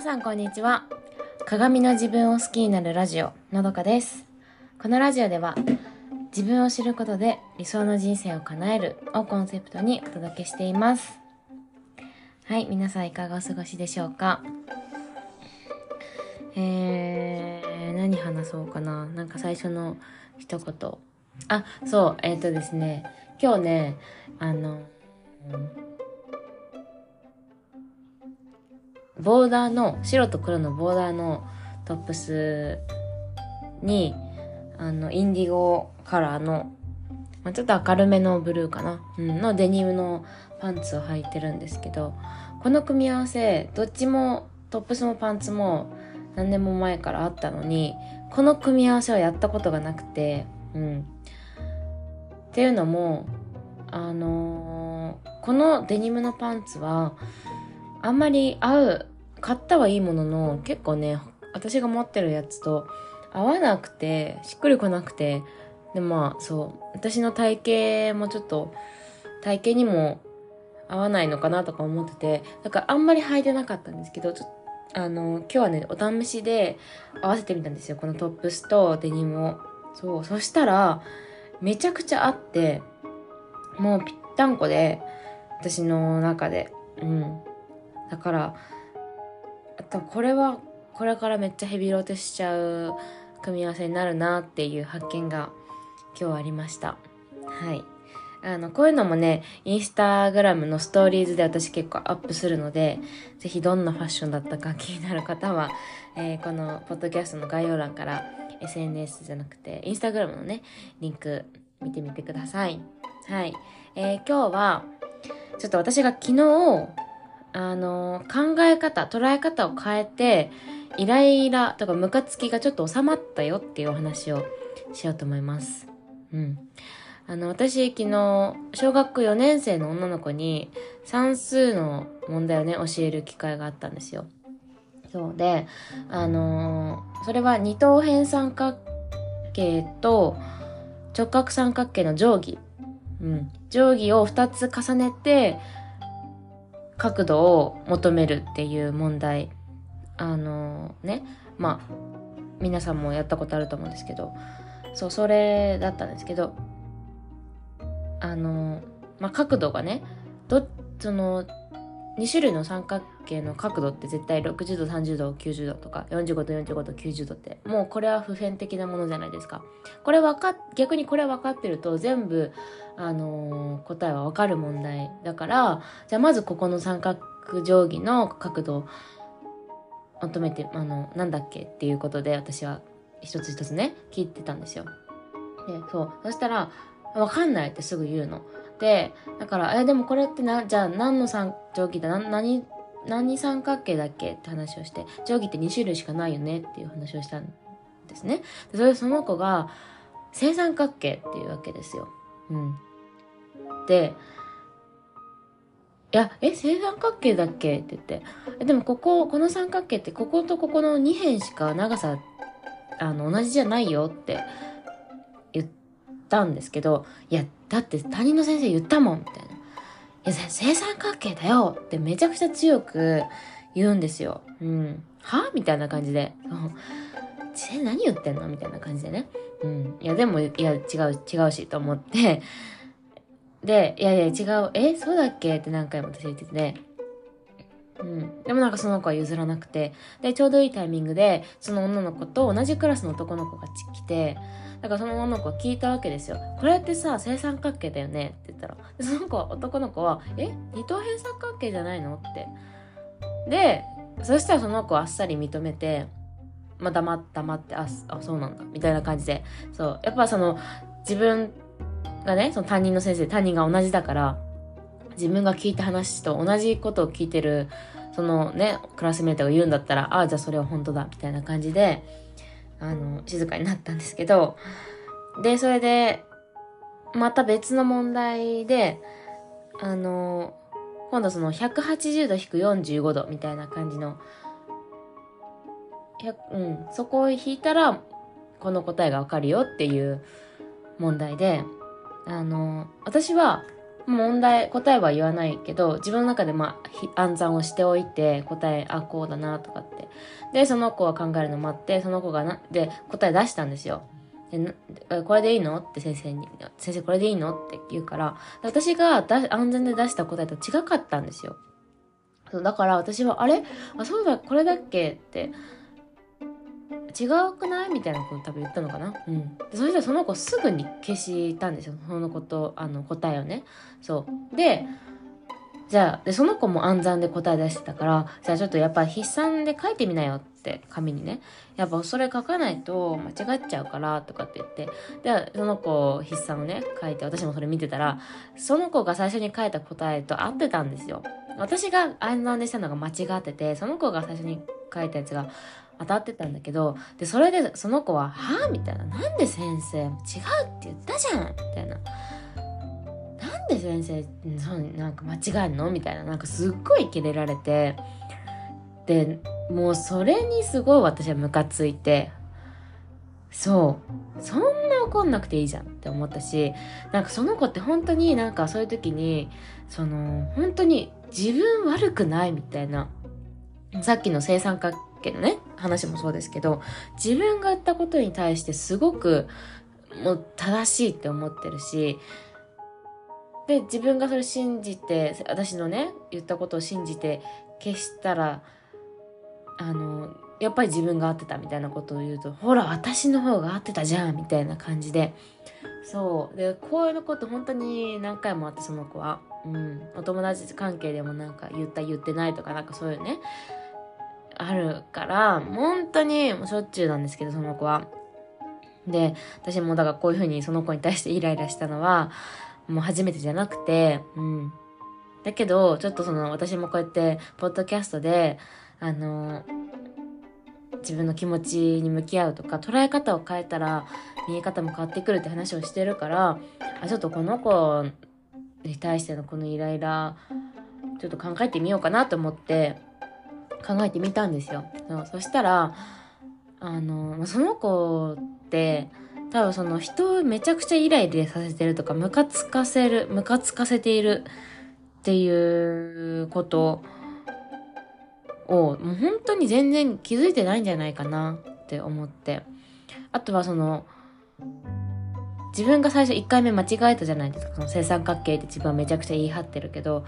皆さんこんにちは。鏡の自分を好きになるラジオのどかです。このラジオでは自分を知ることで理想の人生を叶えるをコンセプトにお届けしています。はい皆さんいかがお過ごしでしょうか？えー、何話そうかな？なんか最初の一言。あそうえっ、ー、とですね。今日ねあのボーダーの白と黒のボーダーのトップスにあのインディゴカラーの、まあ、ちょっと明るめのブルーかな、うん、のデニムのパンツを履いてるんですけどこの組み合わせどっちもトップスもパンツも何年も前からあったのにこの組み合わせはやったことがなくてうん。っていうのもあのー、このデニムのパンツはあんまり合う買ったはいいものの結構ね私が持ってるやつと合わなくてしっくりこなくてでまあそう私の体型もちょっと体型にも合わないのかなとか思っててだからあんまり履いてなかったんですけどちょっとあの今日はねお試しで合わせてみたんですよ。このトップスとデニムを。そうそしたらめちゃくちゃ合ってもうぴったんこで私の中で。うん。だからとこれはこれからめっちゃヘビロテしちゃう組み合わせになるなっていう発見が今日ありました。はい。あのこういうのもねインスタグラムのストーリーズで私結構アップするのでぜひどんなファッションだったか気になる方は、えー、このポッドキャストの概要欄から SNS じゃなくてインスタグラムのねリンク見てみてください。はい、えー、今日はちょっと私が昨日あの考え方捉え方を変えてイライラとかムカつきがちょっと収まったよっていうお話をしようと思います。うん。あの、私昨日、小学4年生の女の子に算数の問題をね、教える機会があったんですよ。そうで、あの、それは二等辺三角形と直角三角形の定規。うん。定規を2つ重ねて、角度を求めるっていう問題。あのね。まあ皆さんもやったことあると思うんですけど。そうそれだったんですけど。あのまあ角度がねどその2種類の三角形の角度って絶対60度30度90度とか45度45度90度ってもうこれは普遍的なものじゃないですか。これ分か逆にこれ分かってると全部、あのー、答えは分かる問題だからじゃあまずここの三角定規の角度を求めてあのなんだっけっていうことで私は一つ一つね聞いてたんですよ。でそう。そしたら分かんないってすぐ言うの。でだからえでもこれってなじゃあ何の三定規だ？な何何三角形だっけって話をして定規って2種類しかないよねっていう話をしたんですね。でそれその子が正三角形っていうわけですよ。うん。でいや、え、正三角形だっけって言って。え、でもここ、この三角形ってこことここの2辺しか長さ、あの、同じじゃないよって言ったんですけど、いや、だって他人の先生言ったもん、みたいな。いや、正三角形だよってめちゃくちゃ強く言うんですよ。うん。は？みたいな感じで。え、何言ってんの？みたいな感じでね。うん。いや、でも、いや、違う、違うし、と思って。で、いやいや、違う。え、そうだっけ？って何回も私言ってて、うん。でもなんかその子は譲らなくて。で、ちょうどいいタイミングで、その女の子と同じクラスの男の子が来て、だからその女の子は聞いたわけですよ。これってさ、正三角形だよね？って言ったら。その子は、男の子は、え？二等辺三角形じゃないの？って。で、そしたらその子はあっさり認めて、まあ黙って黙って、あ、あ、そうなんだ、みたいな感じで。そう。やっぱその、自分がね、その担任の先生、担任が同じだから、自分が聞いた話と同じことを聞いてる、そのね、クラスメートが言うんだったら、ああ、じゃあそれは本当だ、みたいな感じで、あの、静かになったんですけど、で、それで、また別の問題で、あの、今度その180度引く45度みたいな感じの、うん、そこを引いたら、この答えがわかるよっていう問題で、あの、私は問題、答えは言わないけど、自分の中でまあ、暗算をしておいて、答え、あ、こうだな、とかって。で、その子は考えるの待って、その子がな、で、答え出したんですよ。でこれでいいのって先生に、先生これでいいのって言うから、私が安全で出した答えと違かったんですよ。そうだから私は、あれ？あ、そうだ、これだっけ？って、違うくない？みたいなこと多分言ったのかな？うん。でそしたらその子すぐに消したんですよ。そのこと、あの答えをね。そう。で、じゃあ、で、その子も暗算で答え出してたから、じゃあちょっとやっぱ筆算で書いてみなよって紙にね。やっぱそれ書かないと間違っちゃうからとかって言って。で、その子筆算をね、書いて、私もそれ見てたら、その子が最初に書いた答えと合ってたんですよ。私が暗算でしたのが間違ってて、その子が最初に書いたやつが当たってたんだけど、で、それでその子は、はぁみたいな。なんで先生違うって言ったじゃんみたいな。なんで先生、そうなんか間違えんの？みたいな。なんかすっごいキレられて。で、もうそれにすごい私はムカついて、そう。そんな怒んなくていいじゃんって思ったし、なんかその子って本当になんかそういう時に、その、本当に自分悪くないみたいな。さっきの正三角けのね、話もそうですけど、自分がやったことに対してすごくもう正しいって思ってるし、で、自分がそれ信じて、私のね、言ったことを信じて消したら、あの、やっぱり自分が合ってたみたいなことを言うと、ほら、私の方が合ってたじゃんみたいな感じで、そう。で、こういうこと本当に何回もあって、その子は。うん。お友達関係でもなんか言った言ってないとか、なんかそういうね、あるから、本当にもうしょっちゅうなんですけど、その子は。で、私もだからこういうふうにその子に対してイライラしたのは、もう初めてじゃなくて、うん。だけど、ちょっとその、私もこうやって、ポッドキャストで、あの、自分の気持ちに向き合うとか、捉え方を変えたら、見え方も変わってくるって話をしてるから、あ、ちょっとこの子に対してのこのイライラ、ちょっと考えてみようかなと思って、考えてみたんですよ。そそしたら、あの、その子って、多分その人をめちゃくちゃイライラさせてるとか、ムカつかせる、ムカつかせているっていうことを、もう本当に全然気づいてないんじゃないかなって思って。あとはその、自分が最初1回目間違えたじゃないですか。その正三角形って自分はめちゃくちゃ言い張ってるけど、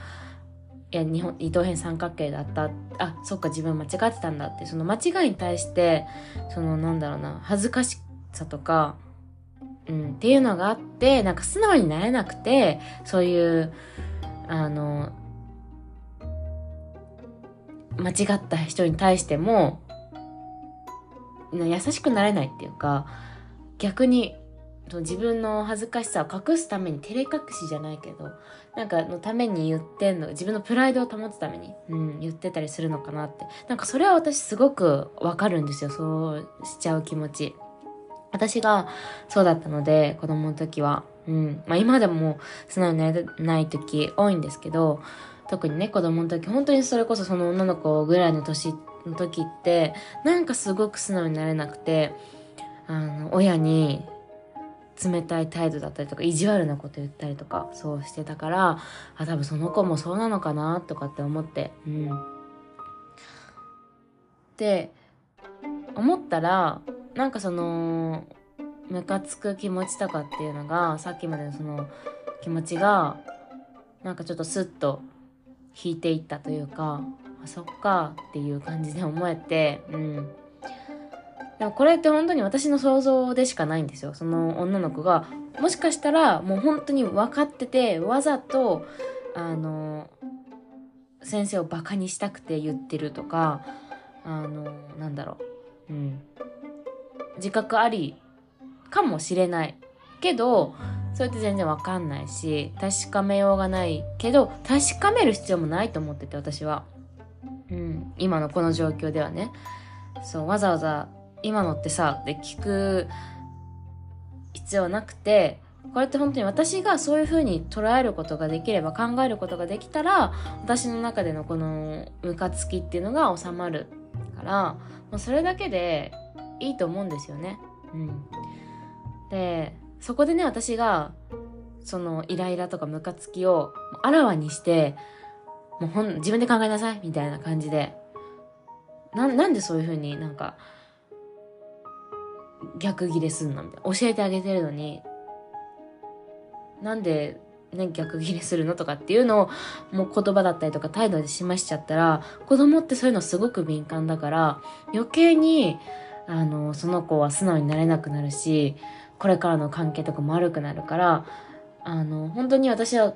いや、日本、二等辺三角形だった。あ、そっか、自分間違ってたんだって、その間違いに対して、その、なんだろうな、恥ずかしさとか、うん、っていうのがあって、なんか素直になれなくて、そういう、あの、間違った人に対しても、優しくなれないっていうか、逆に自分の恥ずかしさを隠すために照れ隠しじゃないけどなんかのために言ってんの自分のプライドを保つために、うん、言ってたりするのかなって。なんかそれは私すごくわかるんですよそうしちゃう気持ち。私がそうだったので子供の時は。うん。まあ今でも素直になれない時多いんですけど特にね子供の時本当にそれこそその女の子ぐらいの年の時ってなんかすごく素直になれなくてあの親に冷たい態度だったりとか意地悪なこと言ったりとかそうしてたからあ多分その子もそうなのかなとかって思ってうん。で思ったらなんかそのムカつく気持ちとかっていうのがさっきまでのその気持ちがなんかちょっとスッと引いていったというかあそっかっていう感じで思えてうん。でもこれって本当に私の想像でしかないんですよ。その女の子が、もしかしたらもう本当に分かってて、わざと、あの、先生をバカにしたくて言ってるとか、あの、なんだろう。うん。自覚ありかもしれない。けど、それって全然わかんないし、確かめようがないけど、確かめる必要もないと思ってて、私は。うん。今のこの状況ではね。そう、わざわざ今のってさって聞く必要なくてこれって本当に私がそういう風に捉えることができれば考えることができたら私の中でのこのムカつきっていうのが収まるからもうそれだけでいいと思うんですよね。うん、でそこでね私がそのイライラとかムカつきをあらわにしてもうほん自分で考えなさいみたいな感じでななんでそういう風になんか逆ギレすんのみたいな。教えてあげてるのに。なんでね、逆ギレするのとかっていうのをもう言葉だったりとか態度で示しちゃったら子供ってそういうのすごく敏感だから余計にあのその子は素直になれなくなるしこれからの関係とかも悪くなるからあの本当に私は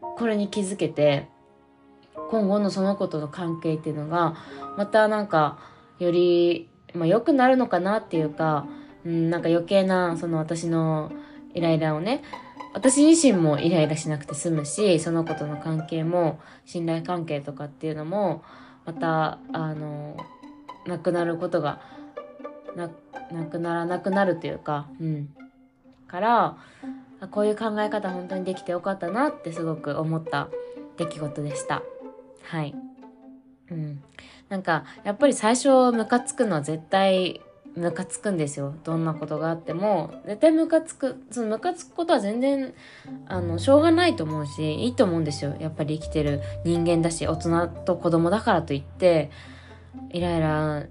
これに気づけて今後のその子との関係っていうのがまたなんかより、まあ、良くなるのかなっていうか、うん、なんか余計なその私のイライラをね私自身もイライラしなくて済むしその子との関係も信頼関係とかっていうのもまたあのなくなることがななくならなくなるというかうん。からこういう考え方本当にできてよかったなってすごく思った出来事でした。はい。うん。なんかやっぱり最初ムカつくのは絶対ムカつくんですよ。どんなことがあっても。絶対ムカつく。そのムカつくことは全然あのしょうがないと思うしいいと思うんですよ。やっぱり生きてる人間だし大人と子供だからといってイライラ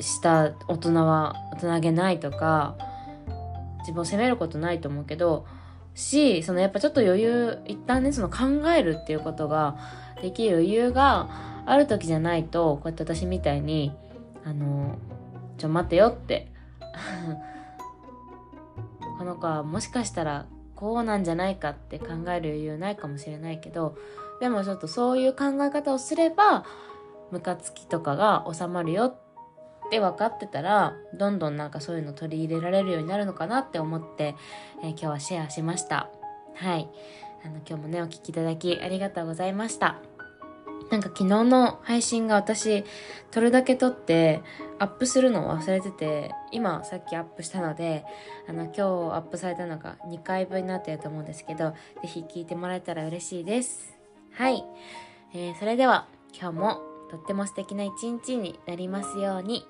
した大人は大人げないとか自分を責めることないと思うけどしそのやっぱちょっと余裕一旦ねその考えるっていうことができる余裕がある時じゃないとこうやって私みたいにあのちょ待てよって。この子はもしかしたらこうなんじゃないかって考える余裕ないかもしれないけどでもちょっとそういう考え方をすればムカつきとかが収まるよって分かってたらどんどんなんかそういうの取り入れられるようになるのかなって思って、えー、今日はシェアしました。はい。あの今日もねお聴きいただきありがとうございました。なんか昨日の配信が私撮るだけ撮ってアップするのを忘れてて今さっきアップしたのであの今日アップされたのが2回分になってると思うんですけど是非聞いてもらえたら嬉しいですはい、えー、それでは今日もとっても素敵な一日になりますように。